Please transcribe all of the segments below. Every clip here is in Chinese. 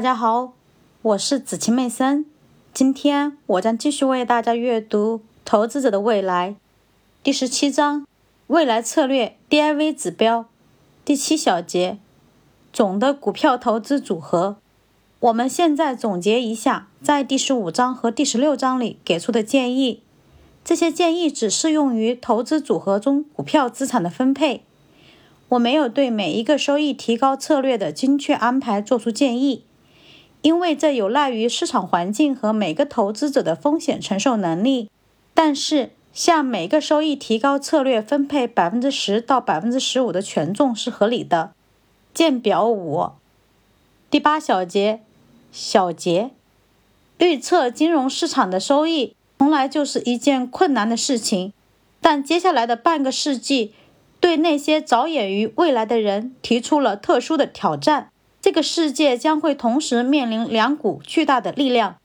大家好，我是子晴妹森。今天我将继续为大家阅读《投资者的未来》第十七章“未来策略 DIV 指标”第七小节“总的股票投资组合”。我们现在总结一下在第十五章和第十六章里给出的建议。这些建议只适用于投资组合中股票资产的分配。我没有对每一个收益提高策略的精确安排做出建议。因为这有赖于市场环境和每个投资者的风险承受能力，但是向每个收益提高策略分配百分之十到百分之十五的权重是合理的。见表五。第八小节，小节，预测金融市场的收益从来就是一件困难的事情，但接下来的半个世纪对那些着眼于未来的人提出了特殊的挑战。这个世界将会同时面临两股巨大的力量：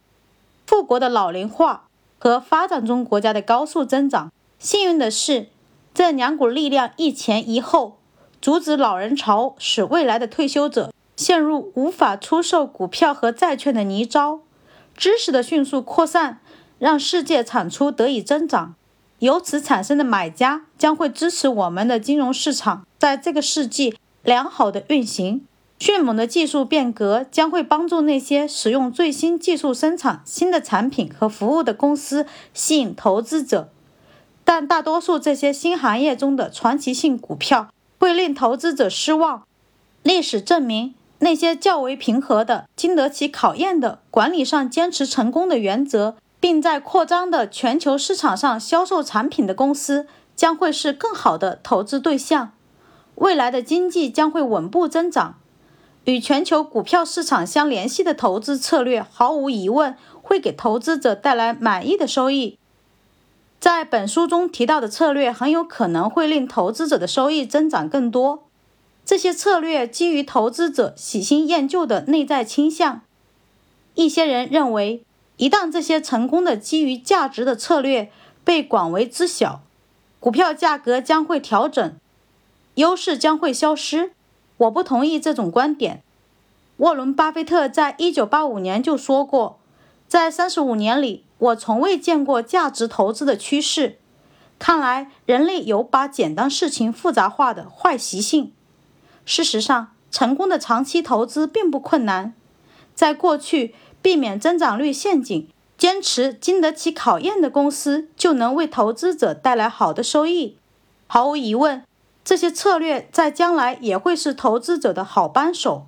富国的老龄化和发展中国家的高速增长。幸运的是，这两股力量一前一后，阻止老人潮使未来的退休者陷入无法出售股票和债券的泥沼。知识的迅速扩散让世界产出得以增长，由此产生的买家将会支持我们的金融市场在这个世纪良好的运行。迅猛的技术变革将会帮助那些使用最新技术生产新的产品和服务的公司吸引投资者，但大多数这些新行业中的传奇性股票会令投资者失望。历史证明，那些较为平和的、经得起考验的、管理上坚持成功的原则，并在扩张的全球市场上销售产品的公司，将会是更好的投资对象。未来的经济将会稳步增长。与全球股票市场相联系的投资策略，毫无疑问会给投资者带来满意的收益。在本书中提到的策略，很有可能会令投资者的收益增长更多。这些策略基于投资者喜新厌旧的内在倾向。一些人认为，一旦这些成功的基于价值的策略被广为知晓，股票价格将会调整，优势将会消失。我不同意这种观点。沃伦·巴菲特在一九八五年就说过：“在三十五年里，我从未见过价值投资的趋势。”看来，人类有把简单事情复杂化的坏习性。事实上，成功的长期投资并不困难。在过去，避免增长率陷阱、坚持经得起考验的公司，就能为投资者带来好的收益。毫无疑问。这些策略在将来也会是投资者的好帮手。